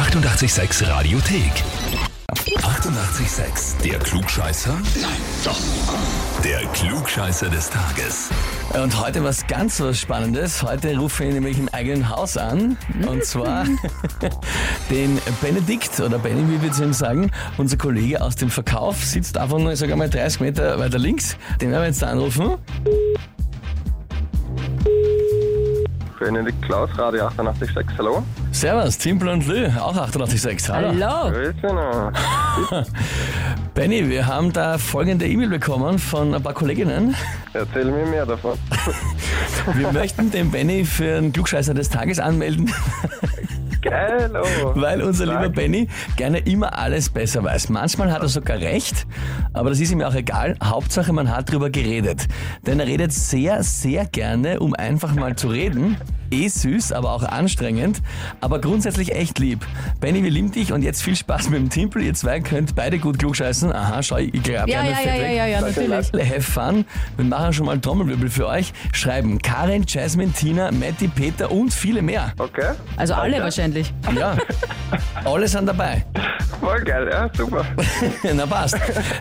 886 Radiothek. 88,6. Der Klugscheißer? Nein, doch. Der Klugscheißer des Tages. Und heute was ganz was Spannendes. Heute rufe ich nämlich im eigenen Haus an. Und zwar den Benedikt oder Benny, wie wir zu ihm sagen. Unser Kollege aus dem Verkauf sitzt einfach nur, ich sag einmal, 30 Meter weiter links. Den werden wir jetzt anrufen. Benedikt Klaus, Radio 886, hallo. Servus, Timpel und Lü, auch 886. Hallo. Hallo. Grüße. Benny, wir haben da folgende E-Mail bekommen von ein paar Kolleginnen. Erzähl mir mehr davon. Wir möchten den Benny für einen Klugscheißer des Tages anmelden, Geil, oh. weil unser lieber Danke. Benny gerne immer alles besser weiß. Manchmal hat er sogar recht, aber das ist ihm auch egal. Hauptsache, man hat drüber geredet. Denn er redet sehr, sehr gerne, um einfach mal zu reden. Eh süß, aber auch anstrengend, aber grundsätzlich echt lieb. Benny, wir lieben dich und jetzt viel Spaß mit dem Timpel. Ihr zwei könnt beide gut klugscheißen. Aha, schau, ich glaube, Ja, ja, ja, ja, ja, ja, natürlich. Have fun. Wir machen schon mal Trommelwirbel für euch. Schreiben Karin, Jasmine, Tina, Matti, Peter und viele mehr. Okay, Also alle wahrscheinlich. Ja, alle sind dabei. voll geil, ja, super. Na passt.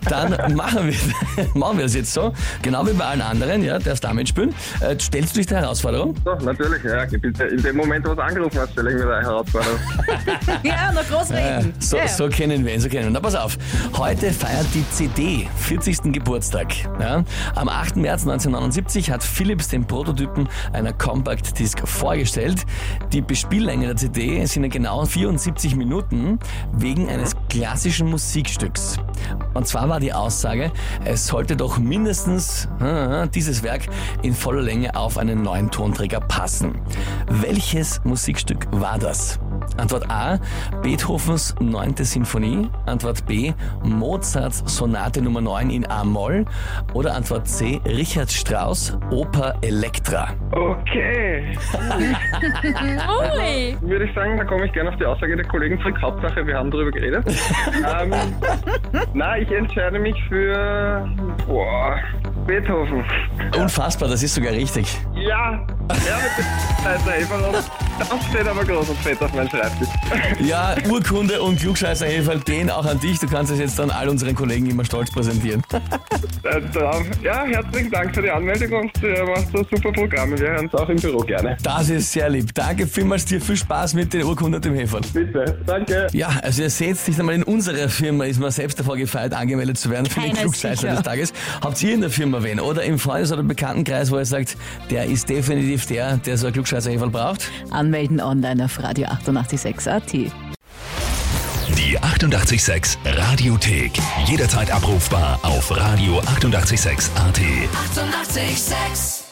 Dann machen wir, machen wir es jetzt so. Genau wie bei allen anderen, ja, darfst damit spielen. Äh, stellst du dich der Herausforderung? So, natürlich, ja. bitte. In dem Moment, wo du angerufen hast, stelle ich mir da eine Herausforderung. Ja, noch groß Ja, reden. so, Ja. so kennen wir ihn, so kennen wir ihn. Na pass auf, heute feiert die CD 40. Geburtstag. Ja. Am 8. März 1979 hat Philips den Prototypen einer Compact Disc vorgestellt. Die Bespiellänge der CD sind ja genau 74 Minuten wegen eines klassischen Musikstücks. Und zwar war die Aussage, es sollte doch mindestens äh, dieses Werk in voller Länge auf einen neuen Tonträger passen. Welches Musikstück war das? Antwort A, Beethovens 9. Sinfonie. Antwort B, Mozarts Sonate Nummer 9 in A-Moll. Oder Antwort C, Richard Strauss, Oper Elektra. Okay, Ui. würde ich sagen, da komme ich gerne auf die Aussage der Kollegen zurück. Hauptsache, wir haben darüber geredet. ähm, na, ich entscheide mich für boah, Beethoven. Unfassbar, das ist sogar richtig. Ja, ja, mit dem Scheißer warum? Das steht aber groß und fett auf meinem Schreibtisch. Ja, Urkunde und klugscheißer Hilfe, den auch an dich. Du kannst es jetzt dann all unseren Kollegen immer stolz präsentieren. Äh, Traum. Ja, herzlichen Dank für die Anmeldung und äh, machst du super Programme. Wir hören es auch im Büro gerne. Das ist sehr lieb. Danke vielmals dir. Viel Spaß mit den Urkunden und dem Heferl. Bitte, danke. Ja, also ihr seht, nicht einmal in unserer Firma ist man selbst davor gefeiert, angemeldet zu werden für den Keiner ist Klugscheißer sicher. des Tages. Habt ihr in der Firma wen oder im Freundes- oder Bekanntenkreis, wo ihr sagt, der ist definitiv der, der so ein klugscheißer braucht? Anmelden online auf Radio 886 AT. Die 88,6 Radiothek. Jederzeit abrufbar auf radio886.at. 88,6. Eighty-eight, sex.